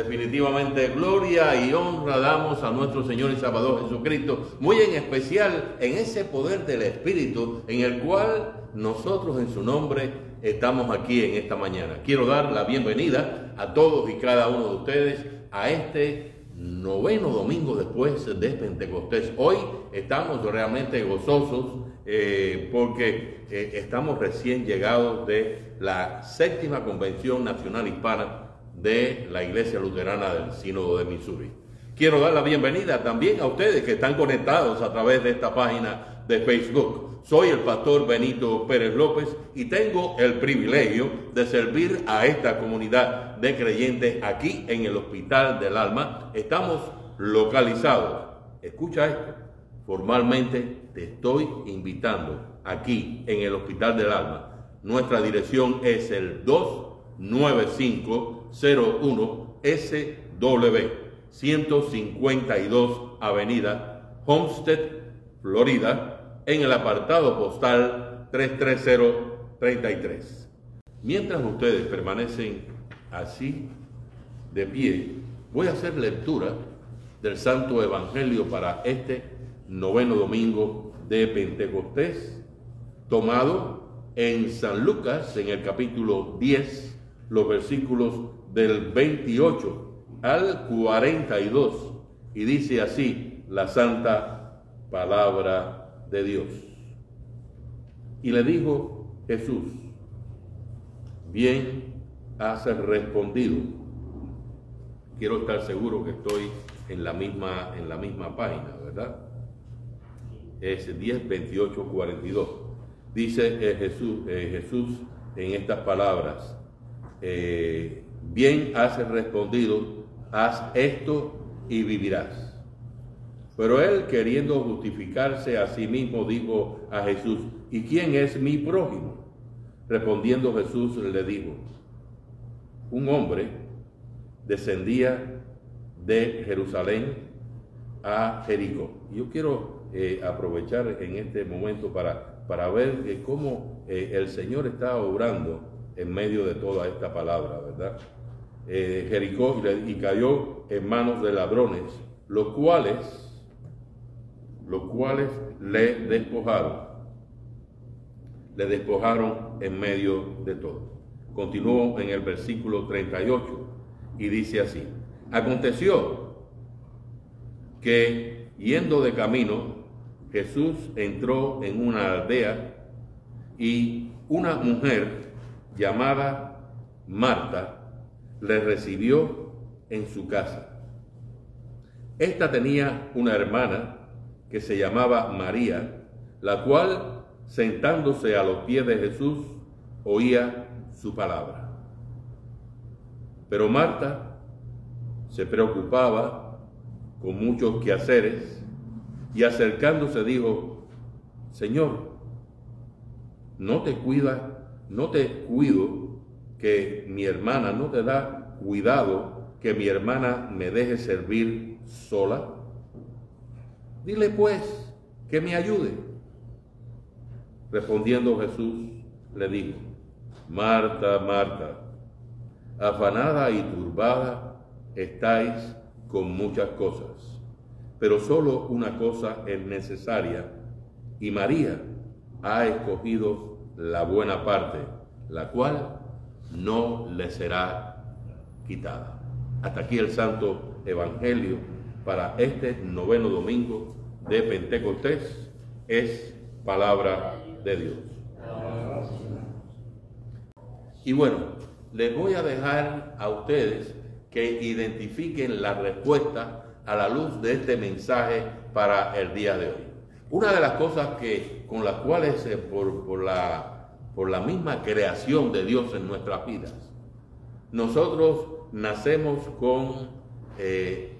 Definitivamente gloria y honra damos a nuestro Señor y Salvador Jesucristo, muy en especial en ese poder del Espíritu en el cual nosotros en su nombre estamos aquí en esta mañana. Quiero dar la bienvenida a todos y cada uno de ustedes a este noveno domingo después de Pentecostés. Hoy estamos realmente gozosos eh, porque eh, estamos recién llegados de la séptima Convención Nacional Hispana de la Iglesia Luterana del Sínodo de Missouri. Quiero dar la bienvenida también a ustedes que están conectados a través de esta página de Facebook. Soy el pastor Benito Pérez López y tengo el privilegio de servir a esta comunidad de creyentes aquí en el Hospital del Alma. Estamos localizados. Escucha esto. Formalmente te estoy invitando aquí en el Hospital del Alma. Nuestra dirección es el 29501 SW 152 Avenida Homestead, Florida, en el apartado postal 33033. Mientras ustedes permanecen así de pie, voy a hacer lectura del Santo Evangelio para este noveno domingo de Pentecostés, tomado en San Lucas, en el capítulo 10, los versículos del 28 al 42 y dice así la santa palabra de Dios. Y le dijo Jesús, bien has respondido. Quiero estar seguro que estoy en la misma, en la misma página, ¿verdad? Es 10, 28, 42. Dice eh, Jesús, eh, Jesús en estas palabras, eh, bien has respondido haz esto y vivirás. Pero él, queriendo justificarse a sí mismo, dijo a Jesús, ¿y quién es mi prójimo? Respondiendo Jesús le dijo, un hombre descendía de Jerusalén a Jericó. Yo quiero eh, aprovechar en este momento para, para ver cómo eh, el Señor está obrando en medio de toda esta palabra, ¿verdad? Eh, Jericó y cayó en manos de ladrones, los cuales, los cuales le despojaron, le despojaron en medio de todo. Continuó en el versículo 38 y dice así, aconteció que yendo de camino, Jesús entró en una aldea y una mujer llamada Marta, le recibió en su casa. Esta tenía una hermana que se llamaba María, la cual, sentándose a los pies de Jesús, oía su palabra. Pero Marta se preocupaba con muchos quehaceres y acercándose dijo, Señor, no te cuida, no te cuido que mi hermana no te da cuidado que mi hermana me deje servir sola? Dile pues que me ayude. Respondiendo Jesús le dijo, Marta, Marta, afanada y turbada estáis con muchas cosas, pero solo una cosa es necesaria y María ha escogido la buena parte, la cual no le será quitada. Hasta aquí el Santo Evangelio para este noveno domingo de Pentecostés es palabra de Dios. Y bueno, les voy a dejar a ustedes que identifiquen la respuesta a la luz de este mensaje para el día de hoy. Una de las cosas que con las cuales eh, por, por la por la misma creación de Dios en nuestras vidas. Nosotros nacemos con eh,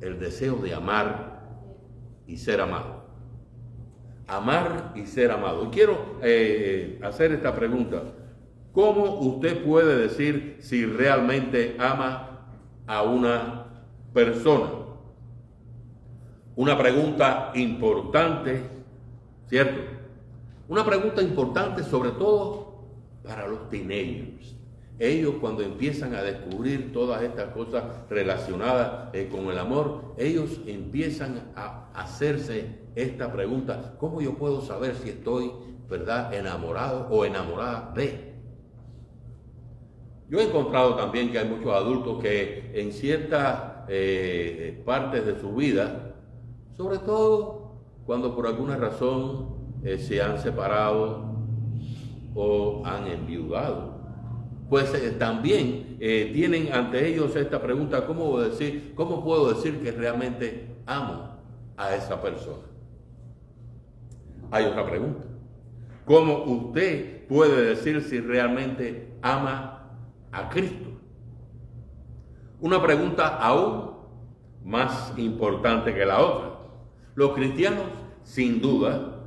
el deseo de amar y ser amado. Amar y ser amado. Y quiero eh, hacer esta pregunta. ¿Cómo usted puede decir si realmente ama a una persona? Una pregunta importante, ¿cierto? Una pregunta importante sobre todo para los teenagers. ellos cuando empiezan a descubrir todas estas cosas relacionadas eh, con el amor, ellos empiezan a hacerse esta pregunta, ¿cómo yo puedo saber si estoy, verdad, enamorado o enamorada de? Yo he encontrado también que hay muchos adultos que en ciertas eh, partes de su vida, sobre todo cuando por alguna razón eh, se han separado o han enviudado, pues eh, también tienen ante ellos esta pregunta, ¿cómo, decir, ¿cómo puedo decir que realmente amo a esa persona? Hay otra pregunta. ¿Cómo usted puede decir si realmente ama a Cristo. Una pregunta aún más importante que la otra. Los cristianos, sin duda,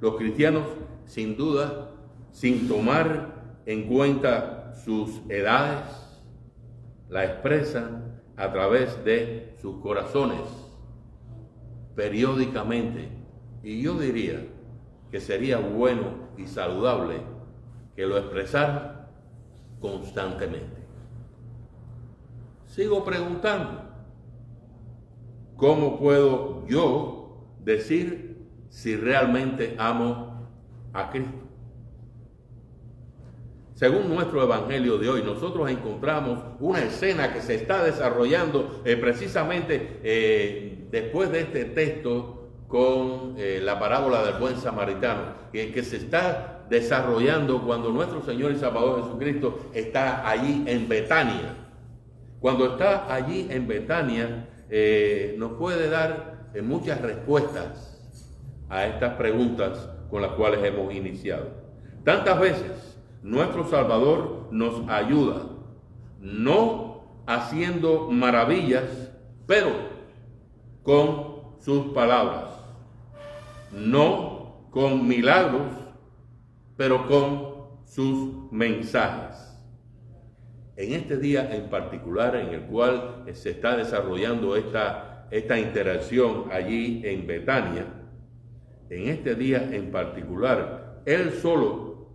los cristianos, sin duda, sin tomar en cuenta sus edades, la expresan a través de sus corazones, periódicamente. Y yo diría que sería bueno y saludable que lo expresaran constantemente. Sigo preguntando, ¿cómo puedo yo decir si realmente amo a Cristo? Según nuestro Evangelio de hoy, nosotros encontramos una escena que se está desarrollando eh, precisamente eh, después de este texto con eh, la parábola del buen samaritano, que, que se está desarrollando cuando nuestro Señor y Salvador Jesucristo está allí en Betania. Cuando está allí en Betania, nos puede dar muchas respuestas a estas preguntas con las cuales hemos iniciado. Tantas veces nuestro Salvador nos ayuda, no haciendo maravillas, pero con sus palabras, no con milagros, pero con sus mensajes. En este día en particular en el cual se está desarrollando esta, esta interacción allí en Betania, en este día en particular, él solo,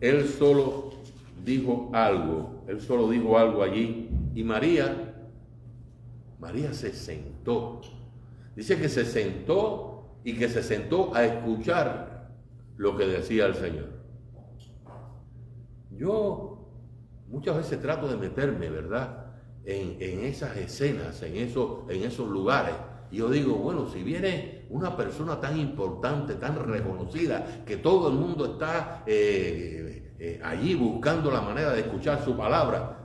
él solo dijo algo, él solo dijo algo allí y María, María se sentó. Dice que se sentó y que se sentó a escuchar lo que decía el Señor. Yo muchas veces trato de meterme, ¿verdad? En, esas escenas, en esos, en esos lugares. Y yo digo, bueno, si viene una persona tan importante, tan reconocida, que todo el mundo está eh, eh, allí buscando la manera de escuchar su palabra,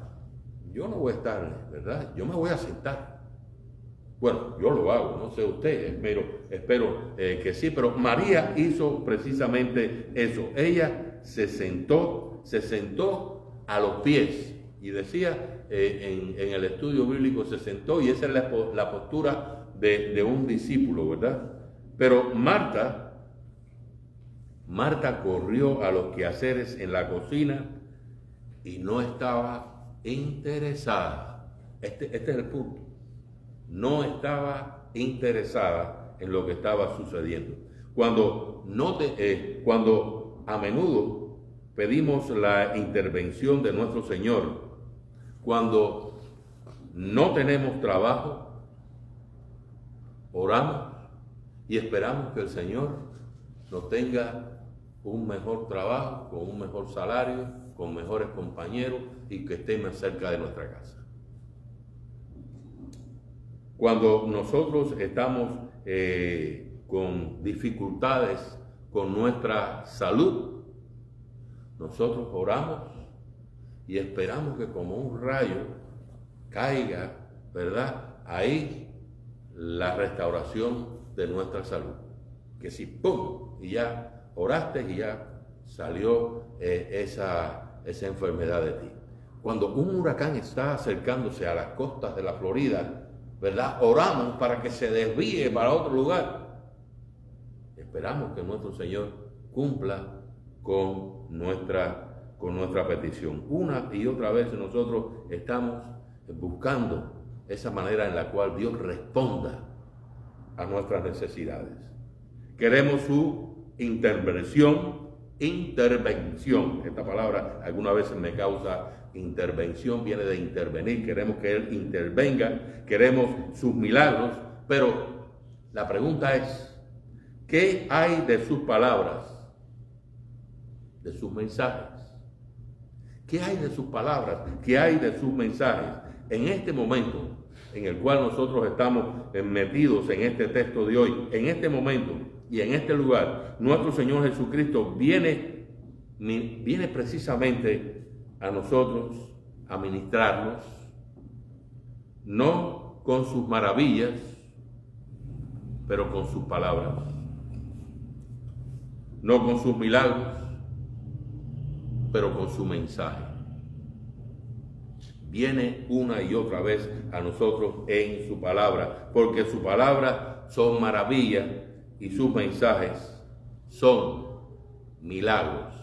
yo no voy a estar, ¿verdad? Yo me voy a sentar. Bueno, yo lo hago, no sé usted, espero, espero eh, que sí, pero María hizo precisamente eso. Ella se sentó, se sentó a los pies y decía eh, en, el estudio bíblico, se sentó y esa es la, postura de, un discípulo, ¿verdad? Pero Marta, Marta corrió a los quehaceres en la cocina y no estaba interesada. Este, este es el punto no estaba interesada en lo que estaba sucediendo. Cuando, no eh, cuando a menudo pedimos la intervención de nuestro Señor, cuando no tenemos trabajo, oramos y esperamos que el Señor nos tenga un mejor trabajo, con un mejor salario, con mejores compañeros y que esté más cerca de nuestra casa. Cuando nosotros estamos eh, con dificultades con nuestra salud, nosotros oramos y esperamos que como un rayo caiga, ¿verdad? Ahí la restauración de nuestra salud. Que si ¡pum! y ya oraste y ya salió eh, esa, esa enfermedad de ti. Cuando un huracán está acercándose a las costas de la Florida, ¿verdad? Oramos para que se desvíe para otro lugar. Esperamos que nuestro Señor cumpla con nuestra, con nuestra petición. Una y otra vez nosotros estamos buscando esa manera en la cual Dios responda a nuestras necesidades. Queremos su intervención intervención. Esta palabra alguna vez me causa intervención, viene de intervenir, queremos que Él intervenga, queremos sus milagros, pero la pregunta es, ¿qué hay de sus palabras, de sus mensajes? ¿Qué hay de sus palabras? ¿Qué hay de sus mensajes? En este momento en el cual nosotros estamos metidos en este texto de hoy, en este momento y en este lugar, nuestro Señor Jesucristo viene, viene precisamente a nosotros a ministrarnos, no con sus maravillas, pero con sus palabras, no con sus milagros, pero con su mensaje. Viene una y otra vez a nosotros en su palabra, porque su palabra son maravillas y sus mensajes son milagros.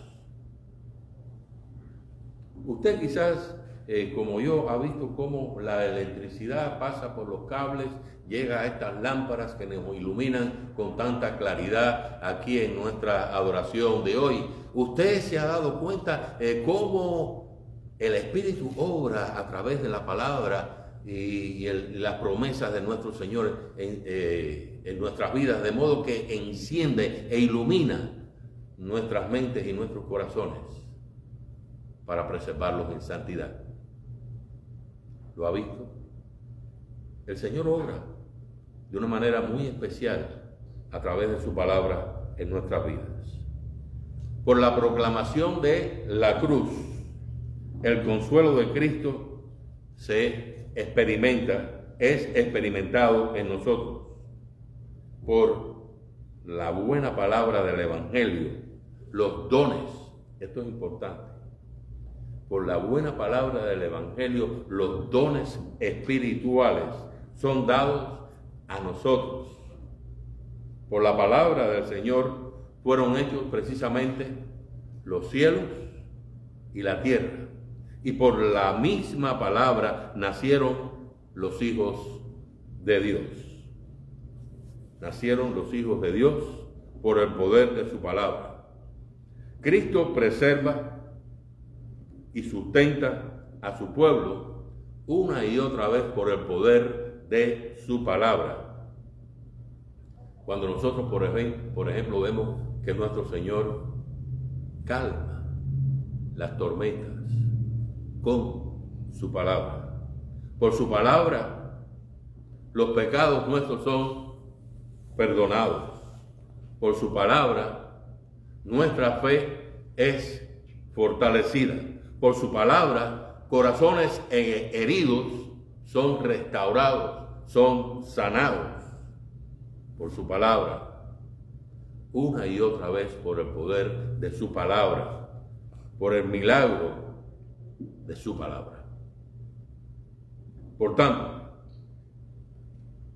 Usted quizás, eh, como yo, ha visto cómo la electricidad pasa por los cables, llega a estas lámparas que nos iluminan con tanta claridad aquí en nuestra adoración de hoy. Usted se ha dado cuenta eh, cómo el Espíritu obra a través de la palabra y, las promesas de nuestro Señor en, eh, en nuestras vidas, de modo que enciende e ilumina nuestras mentes y nuestros corazones para preservarlos en santidad. ¿Lo ha visto? El Señor obra de una manera muy especial a través de su palabra en nuestras vidas. Por la proclamación de la cruz, el consuelo de Cristo se experimenta, es experimentado en nosotros. Por la buena palabra del Evangelio, los dones, esto es importante, por la buena palabra del Evangelio, los dones espirituales son dados a nosotros. Por la palabra del Señor fueron hechos precisamente los cielos y la tierra. Y por la misma palabra nacieron los hijos de Dios. Nacieron los hijos de Dios por el poder de su palabra. Cristo preserva y sustenta a su pueblo una y otra vez por el poder de su palabra. Cuando nosotros, por ejemplo, por ejemplo vemos que nuestro Señor calma las tormentas con su palabra. Por su palabra, los pecados nuestros son perdonados. Por su palabra, nuestra fe es fortalecida por su palabra, corazones heridos son restaurados, son sanados por su palabra. Una y otra vez por el poder de su palabra, por el milagro de su palabra. Por tanto,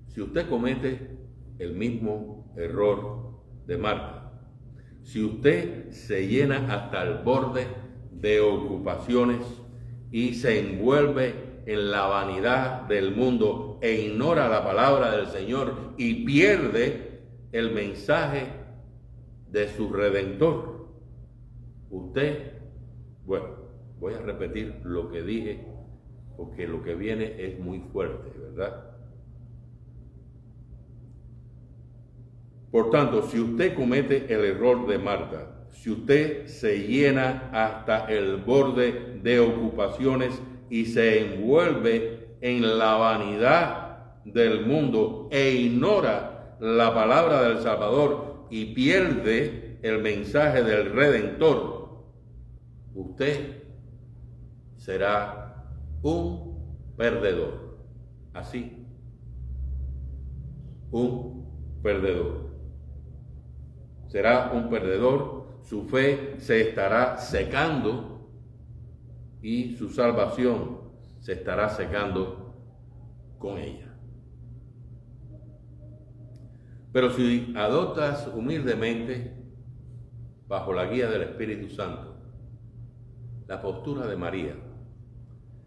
si usted comete el mismo error de Marta, si usted se llena hasta el borde de ocupaciones y se envuelve en la vanidad del mundo e ignora la palabra del Señor y pierde el mensaje de su redentor. Usted, bueno, voy a repetir lo que dije porque lo que viene es muy fuerte, ¿verdad? Por tanto, si usted comete el error de Marta, si usted se llena hasta el borde de ocupaciones y se envuelve en la vanidad del mundo e ignora la palabra del Salvador y pierde el mensaje del Redentor, usted será un perdedor. Así, un perdedor. Será un perdedor su fe se estará secando y su salvación se estará secando con ella. Pero si adoptas humildemente, bajo la guía del Espíritu Santo, la postura de María,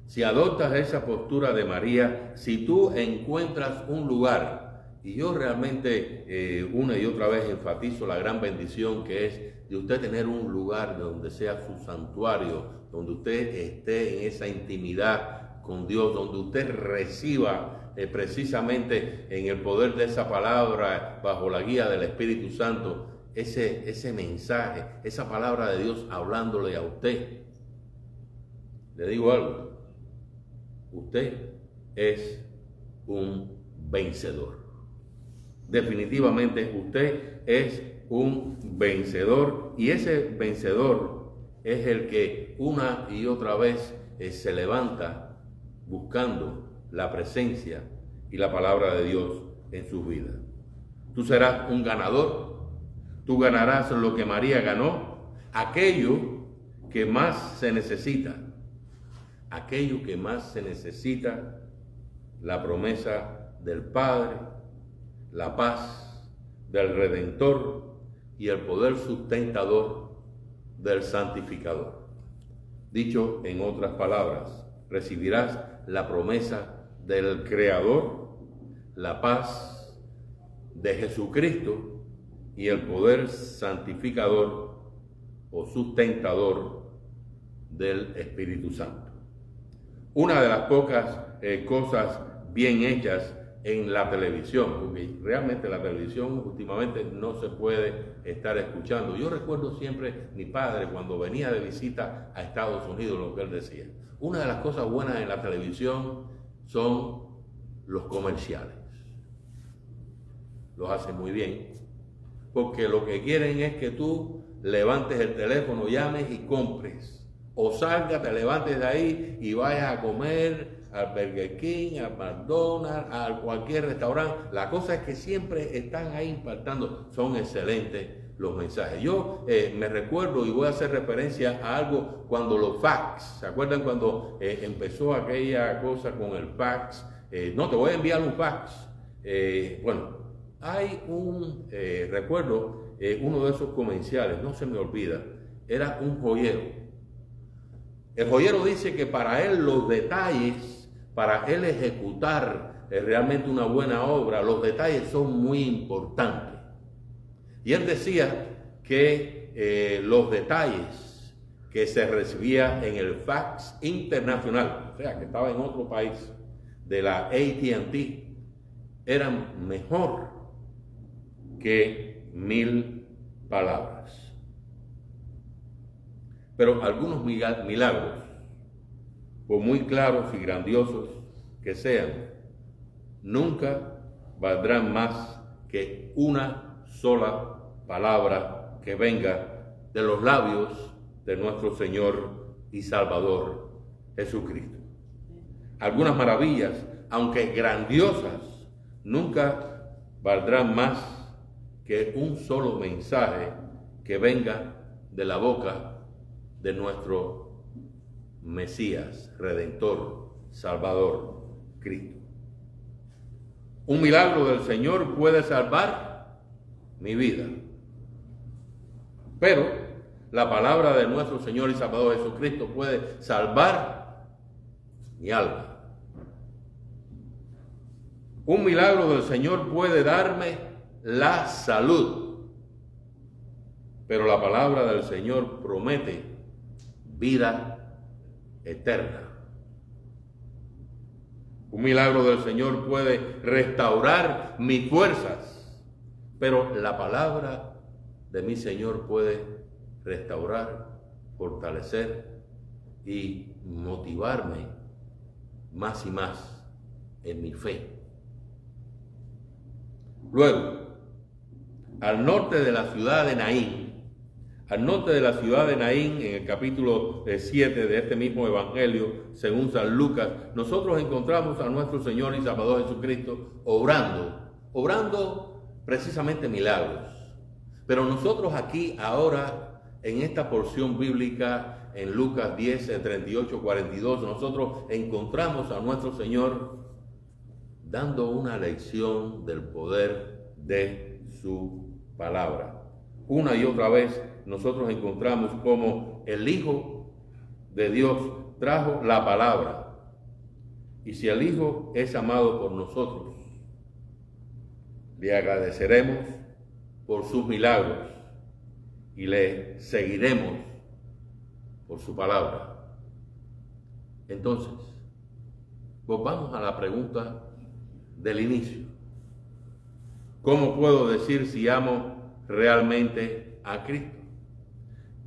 si adoptas esa postura de María, si tú encuentras un lugar Y yo realmente eh, una y otra vez enfatizo la gran bendición que es de usted tener un lugar donde sea su santuario, donde usted esté en esa intimidad con Dios, donde usted reciba eh, precisamente en el poder de esa palabra, bajo la guía del Espíritu Santo, ese, ese mensaje, esa palabra de Dios hablándole a usted. Le digo algo, usted es un vencedor. Definitivamente usted es un vencedor y ese vencedor es el que una y otra vez eh, se levanta buscando la presencia y la palabra de Dios en su vida. Tú serás un ganador Tú ganarás lo que María ganó, aquello que más se necesita, aquello que más se necesita, la promesa del Padre, la paz del Redentor y el poder sustentador del Santificador. Dicho en otras palabras, recibirás la promesa del Creador, la paz de Jesucristo y el poder santificador o sustentador del Espíritu Santo. Una de las pocas eh, cosas bien hechas en la televisión, porque realmente la televisión últimamente no se puede estar escuchando. Yo recuerdo siempre mi padre cuando venía de visita a Estados Unidos, lo que él decía. Una de las cosas buenas en la televisión son los comerciales. Los hacen muy bien, porque lo que quieren es que tú levantes el teléfono, llames y compres. O salga, te levantes de ahí y vayas a comer al Burger King, al McDonald's, a cualquier restaurante. La cosa es que siempre están ahí impactando. Son excelentes los mensajes. Yo eh, me recuerdo y voy a hacer referencia a algo cuando los fax, ¿se acuerdan cuando eh, empezó aquella cosa con el fax? Eh, no, te voy a enviar un fax. bueno, hay un, recuerdo, uno de esos comerciales, no se me olvida, era un joyero. El joyero dice que para él los detalles, para él ejecutar eh, realmente una buena obra, los detalles son muy importantes. Y él decía que los detalles que se recibía en el fax internacional, o sea, que estaba en otro país, de la ATT, eran mejor que mil palabras. Pero algunos milagros, por muy claros y grandiosos que sean, nunca valdrán más que una sola palabra que venga de los labios de nuestro Señor y Salvador Jesucristo. Algunas maravillas, aunque grandiosas, nunca valdrán más que un solo mensaje que venga de la boca de nuestro Mesías, Redentor, Salvador, Cristo. Un milagro del Señor puede salvar mi vida. Pero la palabra de nuestro Señor y Salvador Jesucristo puede salvar mi alma. Un milagro del Señor puede darme la salud. Pero la palabra del Señor promete vida eterna. Un milagro del Señor puede restaurar mis fuerzas, pero la palabra de mi Señor puede restaurar, fortalecer y motivarme más y más en mi fe. Luego, al norte de la ciudad de Naín. Al norte de la ciudad de Naín, en el capítulo 7 eh, de este mismo Evangelio, según San Lucas, nosotros encontramos a nuestro Señor y Salvador Jesucristo obrando, obrando precisamente milagros. Pero nosotros aquí ahora, en esta porción bíblica, en Lucas 10, 38, 42, nosotros encontramos a nuestro Señor dando una lección del poder de su palabra. Una y otra vez nosotros encontramos como el Hijo de Dios trajo la palabra. Y si el Hijo es amado por nosotros, le agradeceremos por sus milagros y le seguiremos por su palabra. Entonces, volvamos a la pregunta del inicio. ¿Cómo puedo decir si amo realmente a Cristo?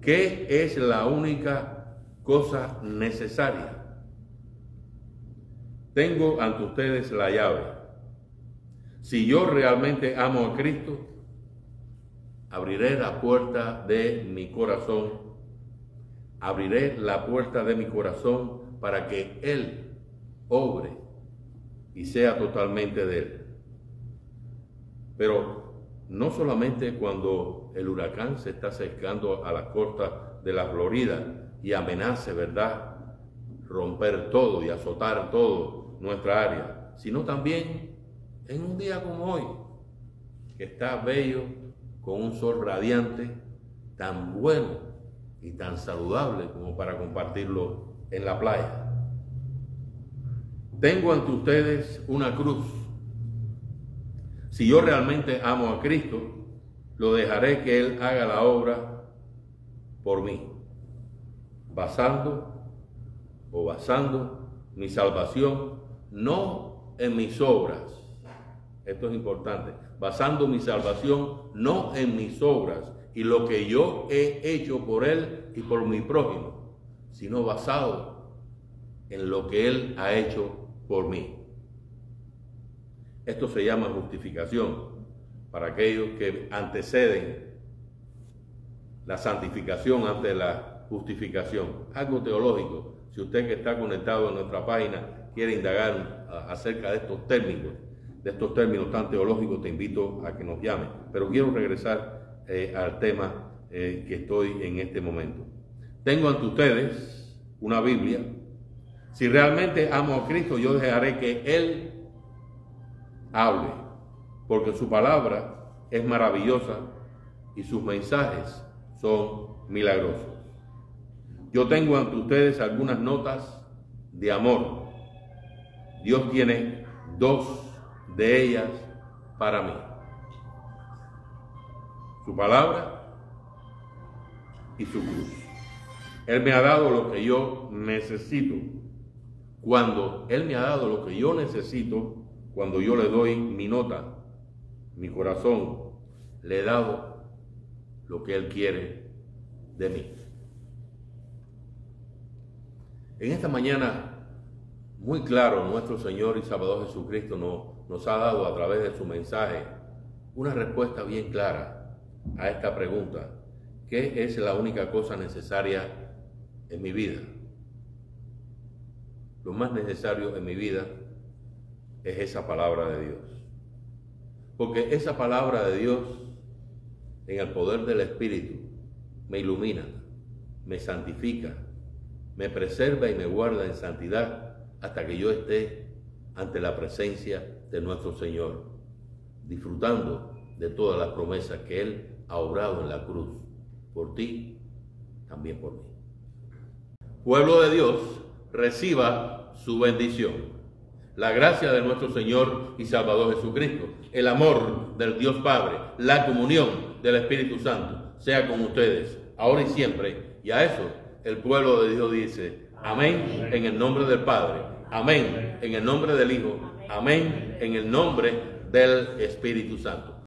¿Qué es la única cosa necesaria? Tengo ante ustedes la llave. Si yo realmente amo a Cristo, abriré la puerta de mi corazón, abriré la puerta de mi corazón para que Él obre y sea totalmente de Él. Pero no solamente cuando el huracán se está acercando a la costa de la Florida y amenace, ¿verdad?, romper todo y azotar todo nuestra área, sino también en un día como hoy, que está bello, con un sol radiante, tan bueno y tan saludable como para compartirlo en la playa. Tengo ante ustedes una cruz si yo realmente amo a Cristo, lo dejaré que Él haga la obra por mí, basando o basando mi salvación no en mis obras. Esto es importante. Basando mi salvación no en mis obras y lo que yo he hecho por Él y por mi prójimo, sino basado en lo que Él ha hecho por mí. Esto se llama justificación para aquellos que anteceden la santificación ante la justificación. Algo teológico. Si usted que está conectado en nuestra página quiere indagar acerca de estos términos, de estos términos tan teológicos, te invito a que nos llame. Pero quiero regresar eh, al tema eh, que estoy en este momento. Tengo ante ustedes una Biblia. Si realmente amo a Cristo, yo dejaré que Él hable, porque su palabra es maravillosa y sus mensajes son milagrosos. Yo tengo ante ustedes algunas notas de amor. Dios tiene dos de ellas para mí. Su palabra y su cruz. Él me ha dado lo que yo necesito. Cuando Él me ha dado lo que yo necesito, cuando yo le doy mi nota, mi corazón, le he dado lo que Él quiere de mí. En esta mañana, muy claro, nuestro Señor y Salvador Jesucristo nos, nos ha dado a través de su mensaje una respuesta bien clara a esta pregunta. ¿Qué es la única cosa necesaria en mi vida? Lo más necesario en mi vida es esa palabra de Dios. Porque esa palabra de Dios, en el poder del Espíritu, me ilumina, me santifica, me preserva y me guarda en santidad hasta que yo esté ante la presencia de nuestro Señor, disfrutando de todas las promesas que Él ha obrado en la cruz, por ti, también por mí. Pueblo de Dios, reciba su bendición la gracia de nuestro Señor y Salvador Jesucristo, el amor del Dios Padre, la comunión del Espíritu Santo, sea con ustedes, ahora y siempre. Y a eso el pueblo de Dios dice, amén, en el nombre del Padre, amén, en el nombre del Hijo, amén, en el nombre del Espíritu Santo.